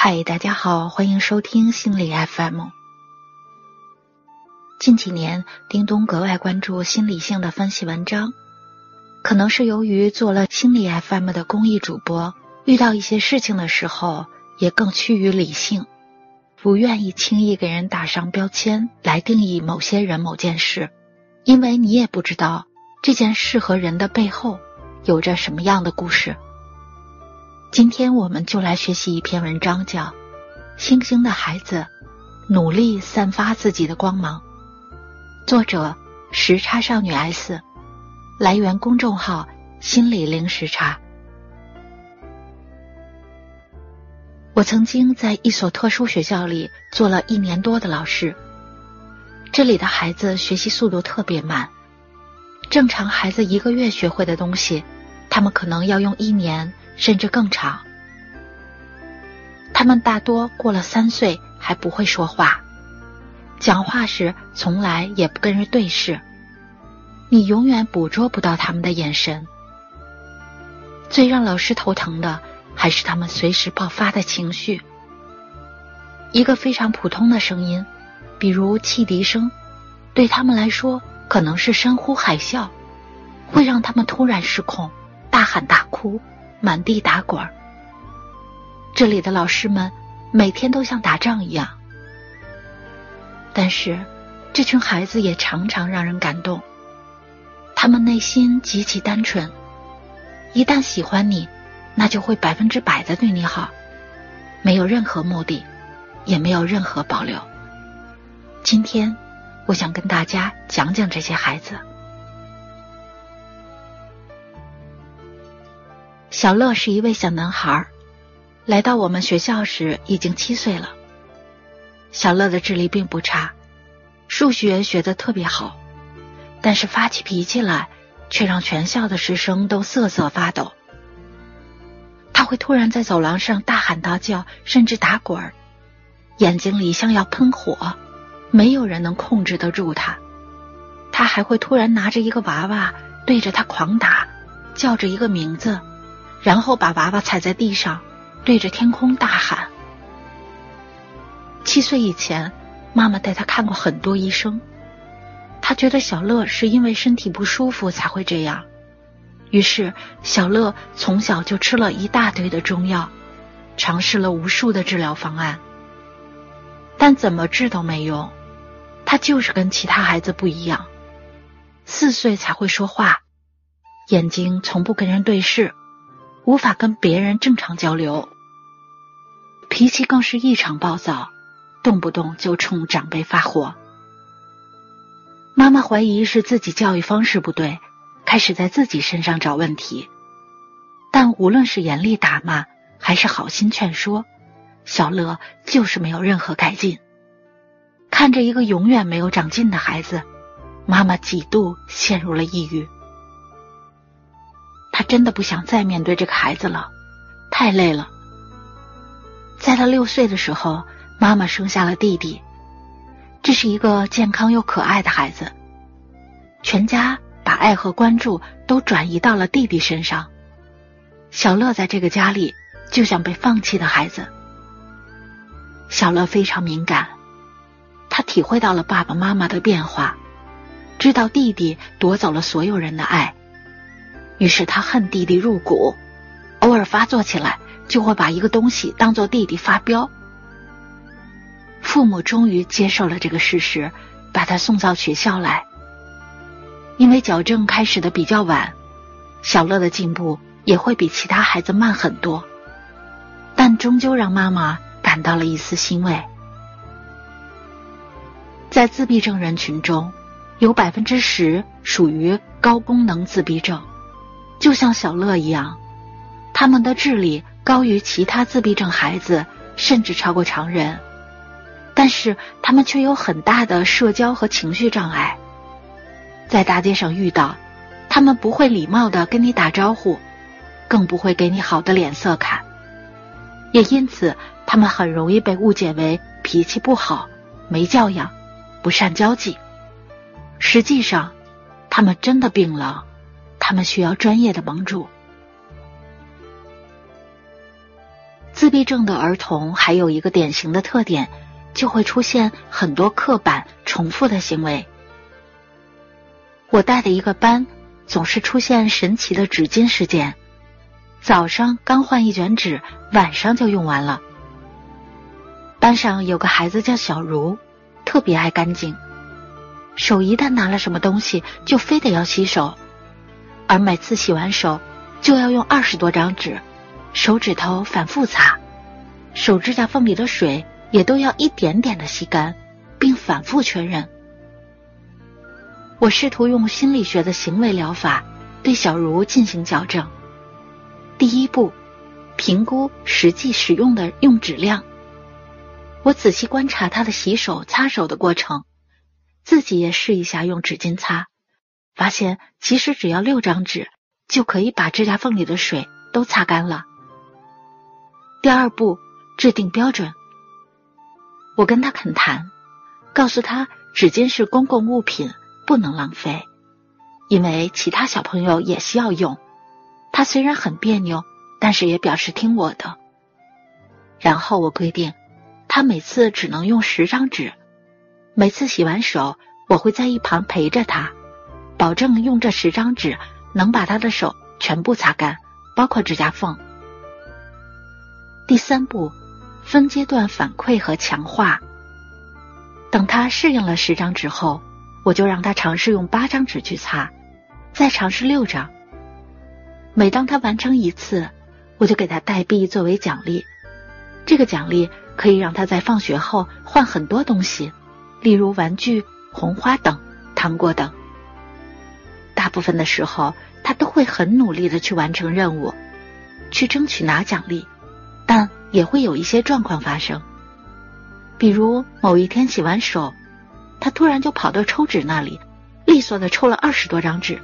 嗨，大家好，欢迎收听心理 FM。近几年，叮咚格外关注心理性的分析文章，可能是由于做了心理 FM 的公益主播，遇到一些事情的时候，也更趋于理性，不愿意轻易给人打上标签来定义某些人、某件事，因为你也不知道这件事和人的背后有着什么样的故事。今天我们就来学习一篇文章，叫《星星的孩子努力散发自己的光芒》，作者时差少女 S，来源公众号心理零时差。我曾经在一所特殊学校里做了一年多的老师，这里的孩子学习速度特别慢，正常孩子一个月学会的东西，他们可能要用一年。甚至更长。他们大多过了三岁还不会说话，讲话时从来也不跟人对视，你永远捕捉不到他们的眼神。最让老师头疼的还是他们随时爆发的情绪。一个非常普通的声音，比如汽笛声，对他们来说可能是山呼海啸，会让他们突然失控，大喊大哭。满地打滚儿。这里的老师们每天都像打仗一样，但是这群孩子也常常让人感动。他们内心极其单纯，一旦喜欢你，那就会百分之百的对你好，没有任何目的，也没有任何保留。今天，我想跟大家讲讲这些孩子。小乐是一位小男孩，来到我们学校时已经七岁了。小乐的智力并不差，数学学得特别好，但是发起脾气来却让全校的师生都瑟瑟发抖。他会突然在走廊上大喊大叫，甚至打滚，眼睛里像要喷火，没有人能控制得住他。他还会突然拿着一个娃娃对着他狂打，叫着一个名字。然后把娃娃踩在地上，对着天空大喊。七岁以前，妈妈带他看过很多医生，他觉得小乐是因为身体不舒服才会这样，于是小乐从小就吃了一大堆的中药，尝试了无数的治疗方案，但怎么治都没用，他就是跟其他孩子不一样，四岁才会说话，眼睛从不跟人对视。无法跟别人正常交流，脾气更是异常暴躁，动不动就冲长辈发火。妈妈怀疑是自己教育方式不对，开始在自己身上找问题。但无论是严厉打骂，还是好心劝说，小乐就是没有任何改进。看着一个永远没有长进的孩子，妈妈几度陷入了抑郁。他真的不想再面对这个孩子了，太累了。在他六岁的时候，妈妈生下了弟弟，这是一个健康又可爱的孩子。全家把爱和关注都转移到了弟弟身上，小乐在这个家里就像被放弃的孩子。小乐非常敏感，他体会到了爸爸妈妈的变化，知道弟弟夺走了所有人的爱。于是他恨弟弟入骨，偶尔发作起来就会把一个东西当做弟弟发飙。父母终于接受了这个事实，把他送到学校来。因为矫正开始的比较晚，小乐的进步也会比其他孩子慢很多，但终究让妈妈感到了一丝欣慰。在自闭症人群中，有百分之十属于高功能自闭症。就像小乐一样，他们的智力高于其他自闭症孩子，甚至超过常人。但是他们却有很大的社交和情绪障碍，在大街上遇到，他们不会礼貌的跟你打招呼，更不会给你好的脸色看，也因此他们很容易被误解为脾气不好、没教养、不善交际。实际上，他们真的病了。他们需要专业的帮助。自闭症的儿童还有一个典型的特点，就会出现很多刻板重复的行为。我带的一个班总是出现神奇的纸巾事件，早上刚换一卷纸，晚上就用完了。班上有个孩子叫小茹，特别爱干净，手一旦拿了什么东西，就非得要洗手，而每次洗完手就要用二十多张纸，手指头反复擦，手指甲缝里的水也都要一点点的吸干，并反复确认。我试图用心理学的行为疗法对小茹进行矫正。第一步，评估实际使用的用纸量。我仔细观察她的洗手、擦手的过程，自己也试一下用纸巾擦，发现其实只要六张纸就可以把指甲缝里的水都擦干了。第二步，制定标准。我跟他恳谈，告诉他纸巾是公共物品。不能浪费，因为其他小朋友也需要用。他虽然很别扭，但是也表示听我的。然后我规定，他每次只能用十张纸。每次洗完手，我会在一旁陪着他，保证用这十张纸能把他的手全部擦干，包括指甲缝。第三步，分阶段反馈和强化。等他适应了十张纸后。我就让他尝试用八张纸去擦，再尝试六张。每当他完成一次，我就给他代币作为奖励。这个奖励可以让他在放学后换很多东西，例如玩具、红花等、糖果等。部分的时候，他都会很努力的去完成任务，去争取拿奖励，但也会有一些状况发生，比如某一天洗完手。他突然就跑到抽纸那里，利索的抽了二十多张纸。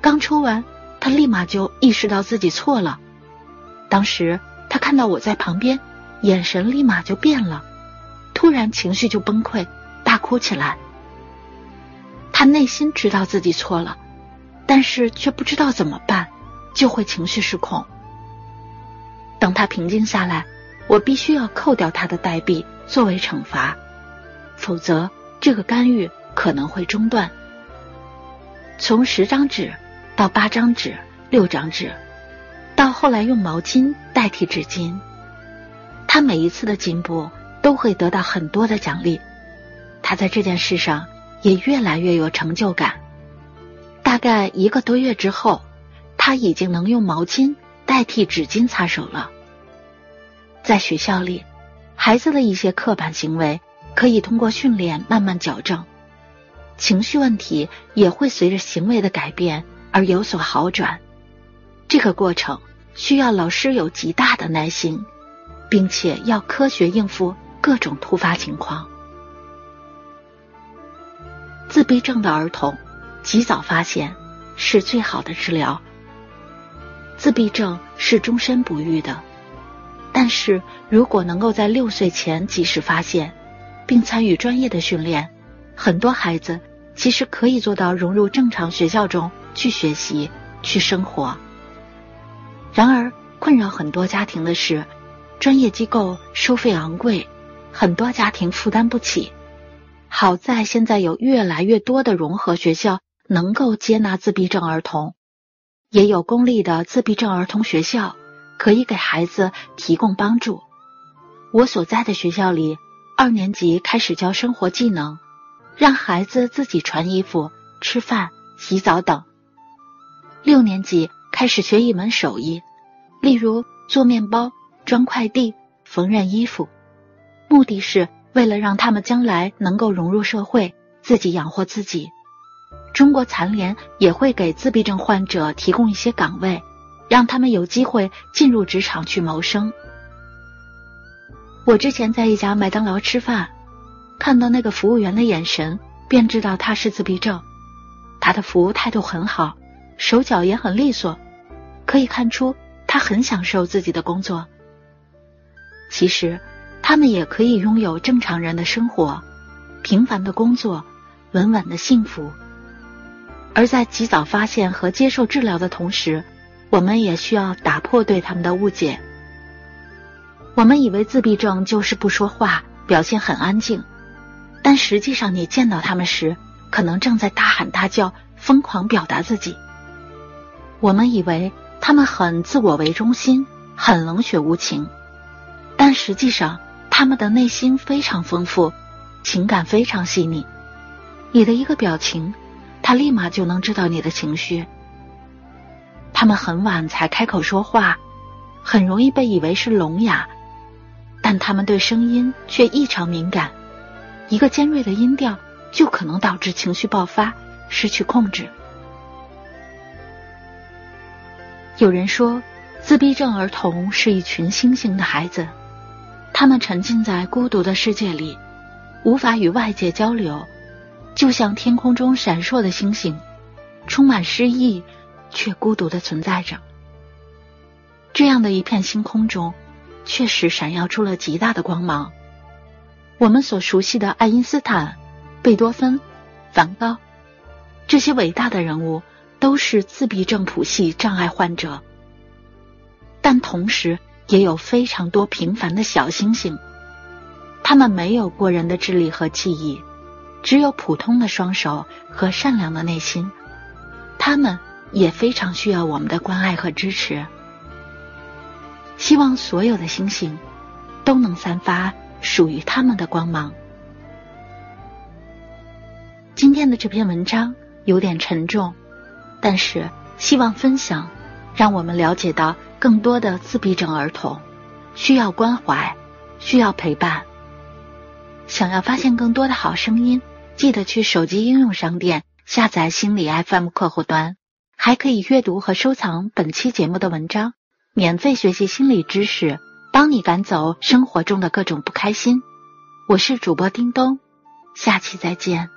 刚抽完，他立马就意识到自己错了。当时他看到我在旁边，眼神立马就变了，突然情绪就崩溃，大哭起来。他内心知道自己错了，但是却不知道怎么办，就会情绪失控。等他平静下来，我必须要扣掉他的代币作为惩罚，否则。这个干预可能会中断。从十张纸到八张纸、六张纸，到后来用毛巾代替纸巾，他每一次的进步都会得到很多的奖励。他在这件事上也越来越有成就感。大概一个多月之后，他已经能用毛巾代替纸巾擦手了。在学校里，孩子的一些刻板行为。可以通过训练慢慢矫正，情绪问题也会随着行为的改变而有所好转。这个过程需要老师有极大的耐心，并且要科学应付各种突发情况。自闭症的儿童，及早发现是最好的治疗。自闭症是终身不愈的，但是如果能够在六岁前及时发现。并参与专业的训练，很多孩子其实可以做到融入正常学校中去学习、去生活。然而，困扰很多家庭的是，专业机构收费昂贵，很多家庭负担不起。好在现在有越来越多的融合学校能够接纳自闭症儿童，也有公立的自闭症儿童学校可以给孩子提供帮助。我所在的学校里。二年级开始教生活技能，让孩子自己穿衣服、吃饭、洗澡等。六年级开始学一门手艺，例如做面包、装快递、缝纫衣服，目的是为了让他们将来能够融入社会，自己养活自己。中国残联也会给自闭症患者提供一些岗位，让他们有机会进入职场去谋生。我之前在一家麦当劳吃饭，看到那个服务员的眼神，便知道他是自闭症。他的服务态度很好，手脚也很利索，可以看出他很享受自己的工作。其实，他们也可以拥有正常人的生活，平凡的工作，稳稳的幸福。而在及早发现和接受治疗的同时，我们也需要打破对他们的误解。我们以为自闭症就是不说话，表现很安静，但实际上你见到他们时，可能正在大喊大叫，疯狂表达自己。我们以为他们很自我为中心，很冷血无情，但实际上他们的内心非常丰富，情感非常细腻。你的一个表情，他立马就能知道你的情绪。他们很晚才开口说话，很容易被以为是聋哑，但他们对声音却异常敏感，一个尖锐的音调就可能导致情绪爆发，失去控制。有人说，自闭症儿童是一群星星的孩子，他们沉浸在孤独的世界里，无法与外界交流，就像天空中闪烁的星星，充满诗意，却孤独的存在着。这样的一片星空中，确实闪耀出了极大的光芒。我们所熟悉的爱因斯坦、贝多芬、梵高，这些伟大的人物。都是自闭症谱系障碍患者，但同时也有非常多平凡的小星星，他们没有过人的智力和记忆，只有普通的双手和善良的内心，他们也非常需要我们的关爱和支持。希望所有的星星都能散发属于他们的光芒。今天的这篇文章有点沉重。但是，希望分享，让我们了解到更多的自闭症儿童需要关怀，需要陪伴。想要发现更多的好声音，记得去手机应用商店下载心理 FM 客户端，还可以阅读和收藏本期节目的文章，免费学习心理知识，帮你赶走生活中的各种不开心。我是主播叮咚，下期再见。